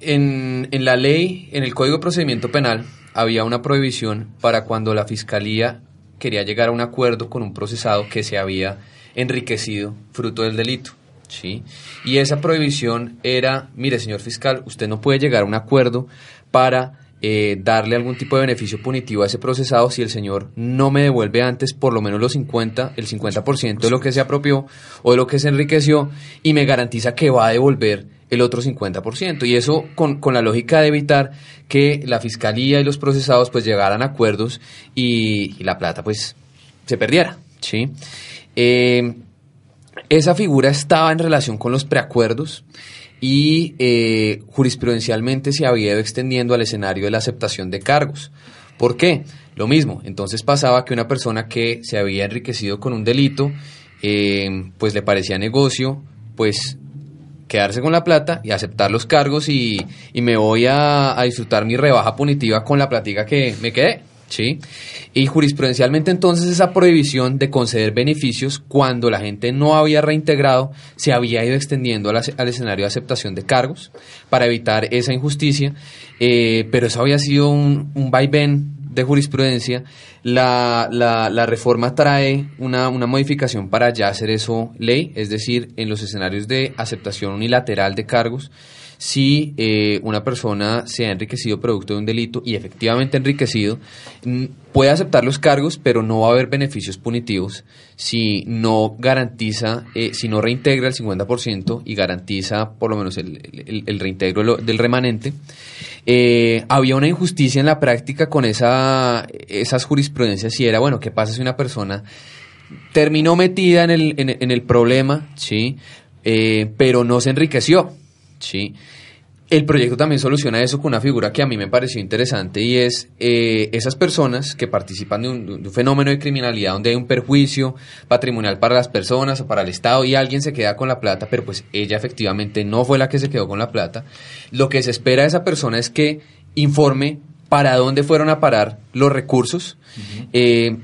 en, en la ley, en el Código de Procedimiento Penal, había una prohibición para cuando la Fiscalía quería llegar a un acuerdo con un procesado que se había enriquecido fruto del delito. ¿sí? Y esa prohibición era, mire señor fiscal, usted no puede llegar a un acuerdo para eh, darle algún tipo de beneficio punitivo a ese procesado si el señor no me devuelve antes por lo menos los 50, el 50% de lo que se apropió o de lo que se enriqueció y me garantiza que va a devolver el otro 50%. Y eso con, con, la lógica de evitar que la fiscalía y los procesados pues llegaran a acuerdos y, la plata pues se perdiera. ¿sí? Eh, esa figura estaba en relación con los preacuerdos y eh, jurisprudencialmente se había ido extendiendo al escenario de la aceptación de cargos. ¿Por qué? Lo mismo, entonces pasaba que una persona que se había enriquecido con un delito, eh, pues le parecía negocio, pues quedarse con la plata y aceptar los cargos y, y me voy a, a, disfrutar mi rebaja punitiva con la platica que me quedé. ¿Sí? Y jurisprudencialmente entonces esa prohibición de conceder beneficios cuando la gente no había reintegrado se había ido extendiendo al, escenario de aceptación de cargos para evitar esa injusticia, eh, pero eso había sido un, un vaivén de jurisprudencia, la, la, la reforma trae una, una, modificación para ya hacer eso ley, es decir, en los escenarios de aceptación unilateral de cargos, si eh, una persona se ha enriquecido producto de un delito y efectivamente enriquecido, puede aceptar los cargos, pero no va a haber beneficios punitivos si no garantiza, eh, si no reintegra el 50% y garantiza por lo menos el, el, reintegro del remanente. Eh, había una injusticia en la práctica con esa, esas jurisprudencias y era, bueno, ¿qué pasa si una persona terminó metida en el, en, en el problema, ¿sí? Eh, pero no se enriqueció, ¿sí? El proyecto también soluciona eso con una figura que a mí me pareció interesante y es eh, esas personas que participan de un, de un, fenómeno de criminalidad donde hay un perjuicio patrimonial para las personas o para el Estado y alguien se queda con la plata, pero pues ella efectivamente no fue la que se quedó con la plata. Lo que se espera de esa persona es que informe para dónde fueron a parar los recursos. Uh -huh. eh,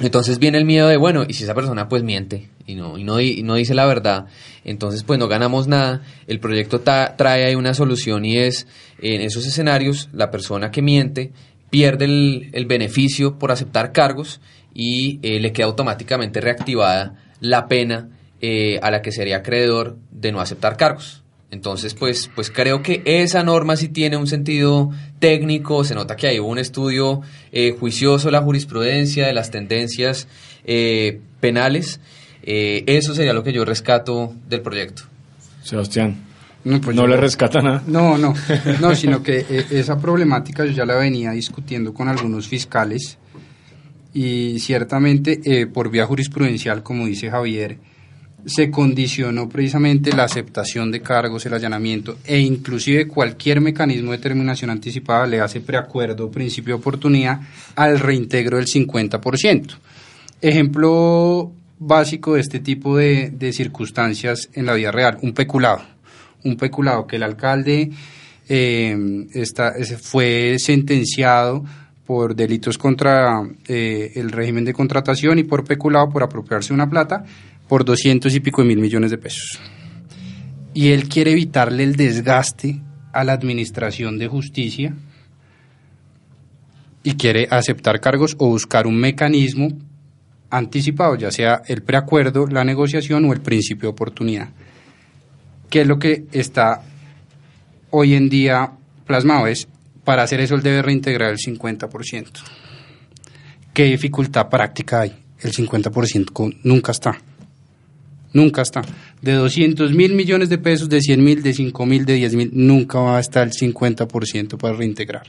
entonces viene el miedo de, bueno, y si esa persona pues miente y no, y no, y no dice la verdad, entonces pues no ganamos nada. El proyecto trae ahí una solución y es, en esos escenarios, la persona que miente pierde el, beneficio por aceptar cargos y eh, le queda automáticamente reactivada la pena eh, a la que sería acreedor de no aceptar cargos. Entonces, pues, pues creo que esa norma sí tiene un sentido técnico, se nota que hay un estudio eh, juicioso de la jurisprudencia, de las tendencias eh, penales. Eh, eso sería lo que yo rescato del proyecto. Sebastián. No, pues no le rescata nada. No, no, [LAUGHS] no, sino que esa problemática yo ya la venía discutiendo con algunos fiscales y ciertamente eh, por vía jurisprudencial, como dice Javier, se condicionó precisamente la aceptación de cargos, el allanamiento e inclusive cualquier mecanismo de terminación anticipada le hace preacuerdo, principio de oportunidad al reintegro del 50%. Ejemplo básico de este tipo de, de circunstancias en la vida real, un peculado. Un peculado que el alcalde eh, está, fue sentenciado por delitos contra eh, el régimen de contratación y por peculado por apropiarse una plata por doscientos y pico de mil millones de pesos. Y él quiere evitarle el desgaste a la administración de justicia y quiere aceptar cargos o buscar un mecanismo anticipado, ya sea el preacuerdo, la negociación o el principio de oportunidad. ¿Qué es lo que está hoy en día plasmado? Es, para hacer eso él debe reintegrar el 50%. ¿Qué dificultad práctica hay? El 50% nunca está. Nunca está. De 200 mil millones de pesos, de 100 mil, de 5 mil, de 10 mil, nunca va a estar el 50% para reintegrar.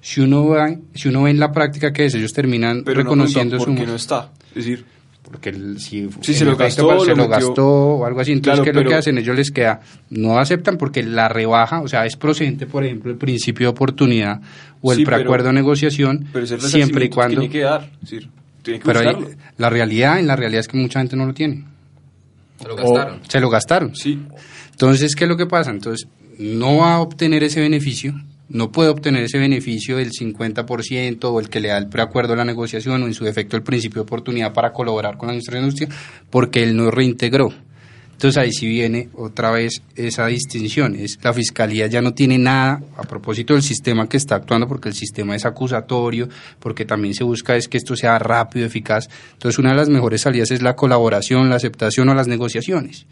Si uno, va, si uno ve en la práctica que es, ellos terminan Pero reconociendo no, su... ¿Por qué no está? Es decir... porque el, si sí, se, lo gastó, se lo, gastó o algo así. Entonces, ¿qué es lo que hacen? Ellos les queda, no aceptan porque la rebaja, o sea, es procedente, por ejemplo, el principio de oportunidad o el preacuerdo de negociación, siempre y cuando... Tiene que dar, decir, tiene que pero la realidad, en la realidad es que mucha gente no lo tiene. Se lo gastaron. se lo gastaron. Sí. Entonces, ¿qué es lo que pasa? Entonces, no va a obtener ese beneficio no puede obtener ese beneficio del 50% o el que le da el preacuerdo a la negociación o en su defecto el principio de oportunidad para colaborar con la industria de industria porque él no reintegró. Entonces ahí sí viene otra vez esa distinción. Es, la fiscalía ya no tiene nada a propósito del sistema que está actuando porque el sistema es acusatorio, porque también se busca es que esto sea rápido, eficaz. Entonces una de las mejores salidas es la colaboración, la aceptación o las negociaciones.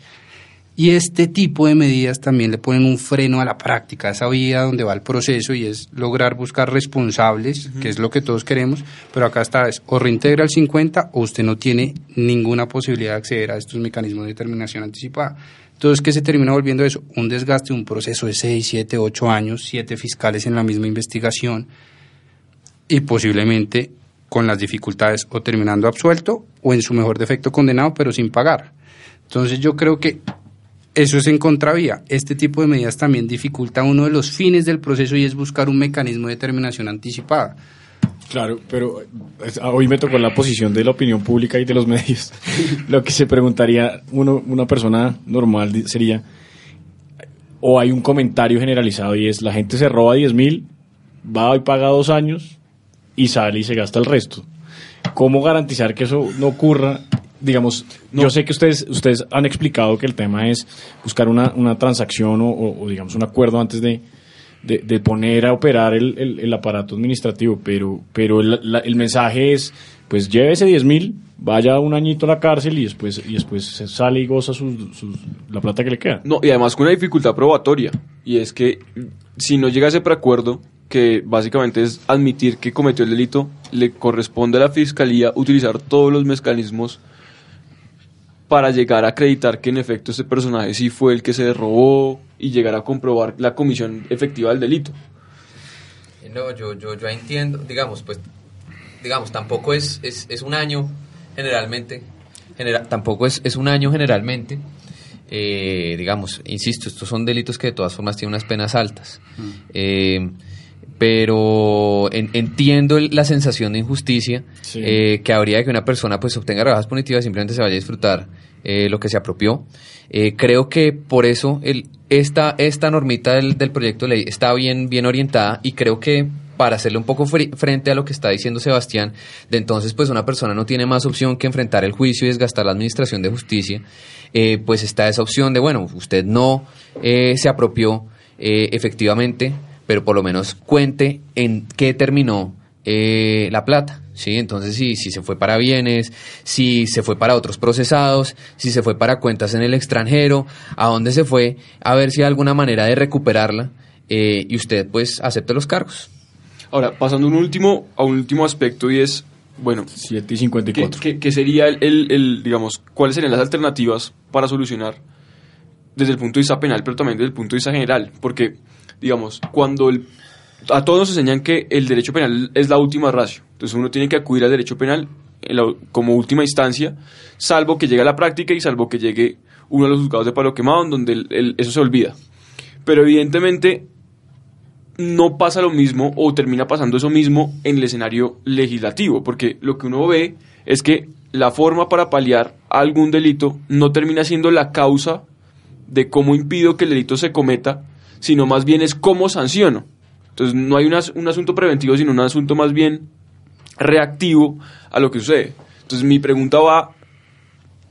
Y este tipo de medidas también le ponen un freno a la práctica, a esa vía donde va el proceso y es lograr buscar responsables, que es lo que todos queremos, pero acá está, es o reintegra el 50 o usted no tiene ninguna posibilidad de acceder a estos mecanismos de determinación anticipada. Entonces, ¿qué se termina volviendo eso? Un desgaste, un proceso de 6, 7, 8 años, 7 fiscales en la misma investigación y posiblemente con las dificultades o terminando absuelto o en su mejor defecto condenado, pero sin pagar. Entonces, yo creo que eso es en contravía. Este tipo de medidas también dificulta uno de los fines del proceso y es buscar un mecanismo de determinación anticipada. Claro, pero hoy me tocó la posición de la opinión pública y de los [LAUGHS] medios. Lo que se preguntaría uno, una persona normal sería, o hay un comentario generalizado y es, la gente se roba 10 mil, va y paga dos años y sale y se gasta el resto. ¿Cómo garantizar que eso no ocurra digamos, yo sé que ustedes, ustedes han explicado que el tema es buscar una, una transacción o, digamos, un acuerdo antes de, de, poner a operar el, el, aparato administrativo, pero, pero el, el mensaje es, pues llévese 10 mil, vaya un añito a la cárcel y después, y después sale y goza sus, la plata que le queda. No, y además con una dificultad probatoria, y es que si no llega a ese preacuerdo, que básicamente es admitir que cometió el delito, le corresponde a la fiscalía utilizar todos los mecanismos para llegar a acreditar que en efecto ese personaje sí fue el que se robó y llegar a comprobar la comisión efectiva del delito. No, yo, yo, yo entiendo, digamos, pues, digamos, tampoco es, es, es un año generalmente, tampoco es, es un año generalmente, eh, digamos, insisto, estos son delitos que de todas formas tienen unas penas altas. Mm. Eh, pero entiendo la sensación de injusticia eh, que habría de que una persona pues obtenga rebajas punitivas y simplemente se vaya a disfrutar eh, lo que se apropió. Eh, creo que por eso el, esta, esta normita del, del, proyecto de ley está bien, bien orientada y creo que para hacerle un poco frente a lo que está diciendo Sebastián, de entonces pues una persona no tiene más opción que enfrentar el juicio y desgastar la administración de justicia, pues está esa opción de, bueno, usted no se apropió efectivamente, pero por lo menos cuente en qué terminó eh, la plata. ¿sí? Entonces, si, si se fue para bienes, si se fue para otros procesados, si se fue para cuentas en el extranjero, a dónde se fue, a ver si hay alguna manera de recuperarla eh, y usted pues acepte los cargos. Ahora, pasando un último, a un último aspecto y es, bueno, 7 y 54. ¿qué, qué, sería el, el, digamos, cuáles serían las alternativas para solucionar desde el punto de vista penal, pero también desde el punto de vista general? Porque digamos, cuando el, a todos nos enseñan que el derecho penal es la última ratio, entonces uno tiene que acudir al derecho penal como última instancia, salvo que llegue a la práctica y salvo que llegue uno de los juzgados de palo quemado, en donde eso se olvida. Pero evidentemente no pasa lo mismo o termina pasando eso mismo en el escenario legislativo, porque lo que uno ve es que la forma para paliar algún delito no termina siendo la causa de cómo impido que el delito se cometa, sino más bien es cómo sanciono. Entonces no hay un asunto preventivo, sino un asunto más bien reactivo a lo que sucede. Entonces mi pregunta va,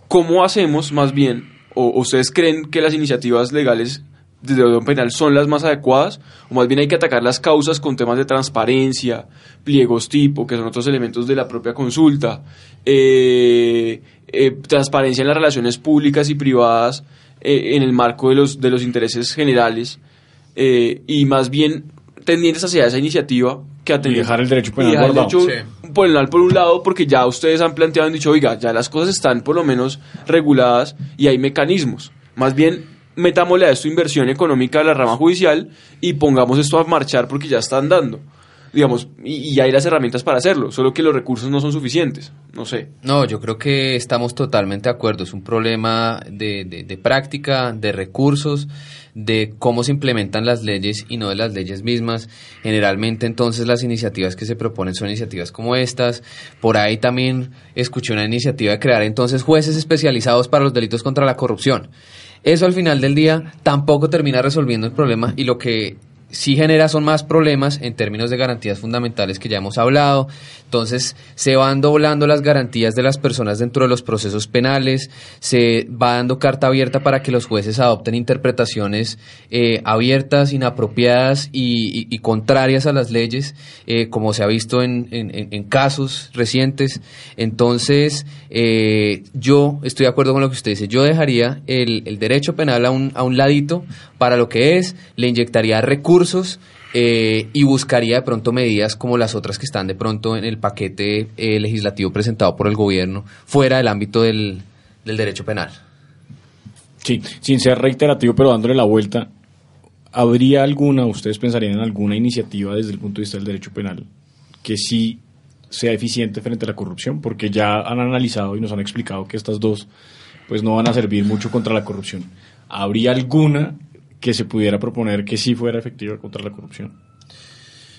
¿cómo hacemos más bien, o ustedes creen que las iniciativas legales desde el orden penal son las más adecuadas, o más bien hay que atacar las causas con temas de transparencia, pliegos tipo, que son otros elementos de la propia consulta, eh, eh, transparencia en las relaciones públicas y privadas eh, en el marco de los, de los intereses generales, eh, y más bien tendientes hacia esa iniciativa que atender. Y dejar el derecho penal el derecho penal por un lado, porque ya ustedes han planteado y dicho, oiga, ya las cosas están por lo menos reguladas y hay mecanismos. Más bien, metámosle a esto inversión económica a la rama judicial y pongamos esto a marchar porque ya están dando. digamos, y, y, hay las herramientas para hacerlo, solo que los recursos no son suficientes, no sé. No, yo creo que estamos totalmente de acuerdo, es un problema de, de, de práctica, de recursos, de cómo se implementan las leyes y no de las leyes mismas. Generalmente entonces las iniciativas que se proponen son iniciativas como estas. Por ahí también escuché una iniciativa de crear entonces jueces especializados para los delitos contra la corrupción. Eso al final del día tampoco termina resolviendo el problema y lo que sí genera son más problemas en términos de garantías fundamentales que ya hemos hablado. Entonces se van doblando las garantías de las personas dentro de los procesos penales, se va dando carta abierta para que los jueces adopten interpretaciones eh, abiertas, inapropiadas y, contrarias a las leyes, eh, como se ha visto en, en, en casos recientes. Entonces eh, yo estoy de acuerdo con lo que usted dice. Yo dejaría el, el derecho penal a un, a un ladito para lo que es, le inyectaría recursos eh, y buscaría de pronto medidas como las otras que están de pronto en el paquete eh, legislativo presentado por el gobierno fuera del ámbito del, del derecho penal. Sí, sin ser reiterativo, pero dándole la vuelta, ¿habría alguna, ustedes pensarían en alguna iniciativa desde el punto de vista del derecho penal que sí sea eficiente frente a la corrupción? Porque ya han analizado y nos han explicado que estas dos pues no van a servir mucho contra la corrupción. ¿Habría alguna que se pudiera proponer que sí fuera efectiva contra la corrupción?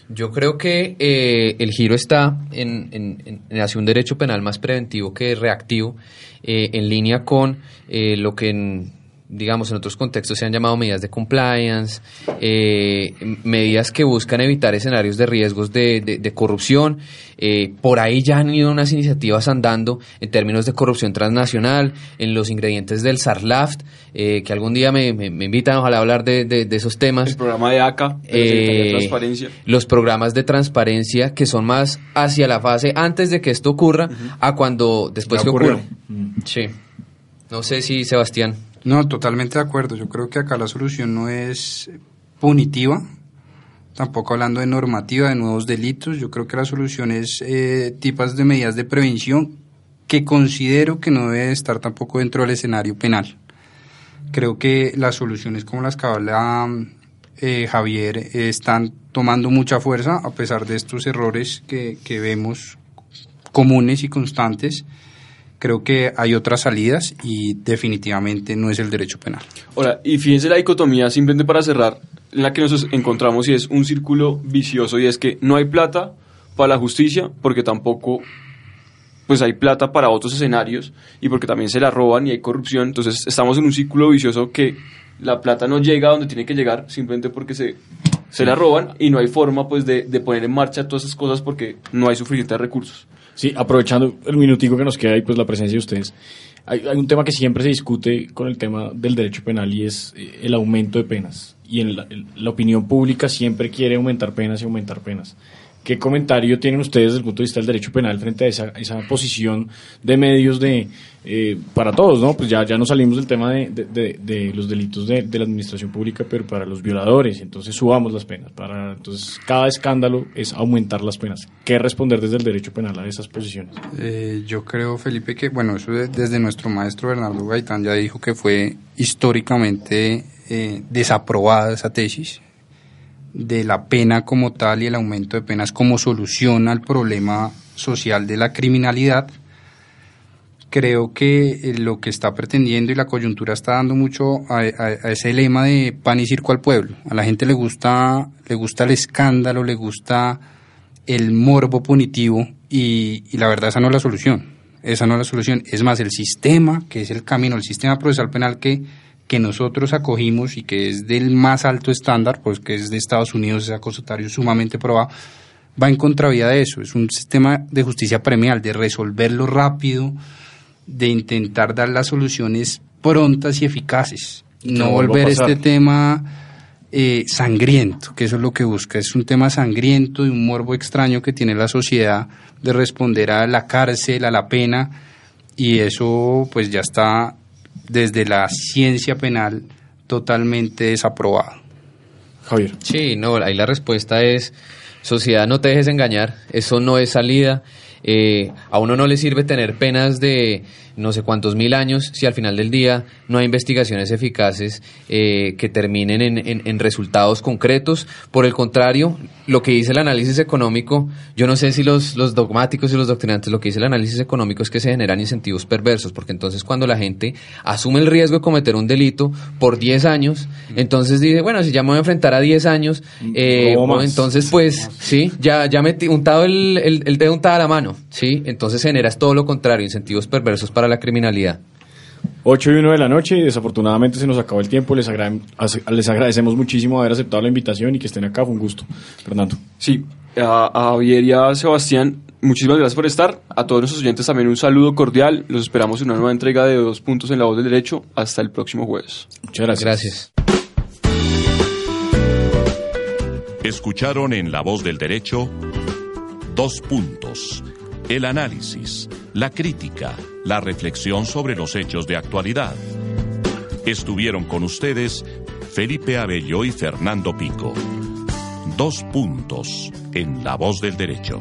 Yo creo que eh, el giro está en, hacia un derecho penal más preventivo que reactivo, eh, en línea con eh, lo que en, digamos, en otros contextos se han llamado medidas de compliance, eh, medidas que buscan evitar escenarios de riesgos de, de, de corrupción. Eh, por ahí ya han ido unas iniciativas andando en términos de corrupción transnacional, en los ingredientes del SARLAFT, eh, que algún día me, me, me, invitan, ojalá, a hablar de, de esos temas. El programa de ACA, de transparencia. Los programas de transparencia que son más hacia la fase antes de que esto ocurra, uh -huh. a cuando después que ocurre. Sí. No sé si Sebastián. No, totalmente de acuerdo. Yo creo que acá la solución no es punitiva, tampoco hablando de normativa, de nuevos delitos. Yo creo que la solución es eh, tipos de medidas de prevención que considero que no debe estar tampoco dentro del escenario penal. Creo que las soluciones como las que habla eh, Javier están tomando mucha fuerza a pesar de estos errores que, que vemos comunes y constantes creo que hay otras salidas y definitivamente no es el derecho penal. Ahora, y fíjense la dicotomía, simplemente para cerrar, en la que nos encontramos y es un círculo vicioso y es que no hay plata para la justicia porque tampoco pues hay plata para otros escenarios y porque también se la roban y hay corrupción, entonces estamos en un círculo vicioso que la plata no llega a donde tiene que llegar simplemente porque se, se la roban y no hay forma pues de, de poner en marcha todas esas cosas porque no hay suficientes recursos. Sí, aprovechando el minutico que nos queda y pues la presencia de ustedes, hay, un tema que siempre se discute con el tema del derecho penal y es eh, el aumento de penas. Y en la, en la opinión pública siempre quiere aumentar penas y aumentar penas. ¿Qué comentario tienen ustedes desde el punto de vista del derecho penal frente a esa, esa posición de medios de eh, para todos, ¿no? Pues ya, ya no salimos del tema de, de, los delitos de, la administración pública, pero para los violadores, entonces subamos las penas. Para, entonces, cada escándalo es aumentar las penas. ¿Qué responder desde el derecho penal a esas posiciones? Eh, yo creo, Felipe, que, bueno, eso desde nuestro maestro Bernardo Gaitán ya dijo que fue históricamente eh, desaprobada esa tesis de la pena como tal y el aumento de penas como solución al problema social de la criminalidad, creo que lo que está pretendiendo y la coyuntura está dando mucho a, ese lema de pan y circo al pueblo. A la gente le gusta, le gusta el escándalo, le gusta el morbo punitivo y, y la verdad esa no es la solución. Esa no es la solución. Es más, el sistema, que es el camino, el sistema procesal penal que que nosotros acogimos y que es del más alto estándar, pues que es de Estados Unidos, es acusatorio sumamente probado, va en contravía de eso. Es un sistema de justicia premial, de resolverlo rápido, de intentar dar las soluciones prontas y eficaces. No volver este tema eh, sangriento, que eso es lo que busca. Es un tema sangriento y un morbo extraño que tiene la sociedad de responder a la cárcel, a la pena, y eso pues ya está desde la ciencia penal totalmente desaprobado. Javier. Sí, no, ahí la respuesta es, sociedad, no te dejes engañar, eso no es salida. Eh, a uno no le sirve tener penas de no sé cuántos mil años si al final del día no hay investigaciones eficaces eh, que terminen en, resultados concretos. Por el contrario, lo que dice el análisis económico, yo no sé si los, los dogmáticos y los doctrinantes, lo que dice el análisis económico es que se generan incentivos perversos, porque entonces cuando la gente asume el riesgo de cometer un delito por 10 años, entonces dice, bueno, si ya me voy a enfrentar a 10 años, eh, entonces pues sí, ya, ya metí untado el, el, el dedo untado a la mano, sí, entonces generas todo lo contrario, incentivos perversos para la criminalidad. 8 y 1 de la noche y desafortunadamente se nos acabó el tiempo. Les, les agradecemos muchísimo haber aceptado la invitación y que estén acá. Fue un gusto. Fernando. Sí, a, a Javier y a Sebastián, muchísimas gracias por estar. A todos nuestros oyentes también un saludo cordial. Los esperamos en una nueva entrega de Dos Puntos en la Voz del Derecho. Hasta el próximo jueves. Muchas gracias. Gracias. Escucharon en La Voz del Derecho Dos Puntos. El análisis, la crítica la reflexión sobre los hechos de actualidad. Estuvieron con ustedes Felipe Abello y Fernando Pico. Dos puntos en la voz del derecho.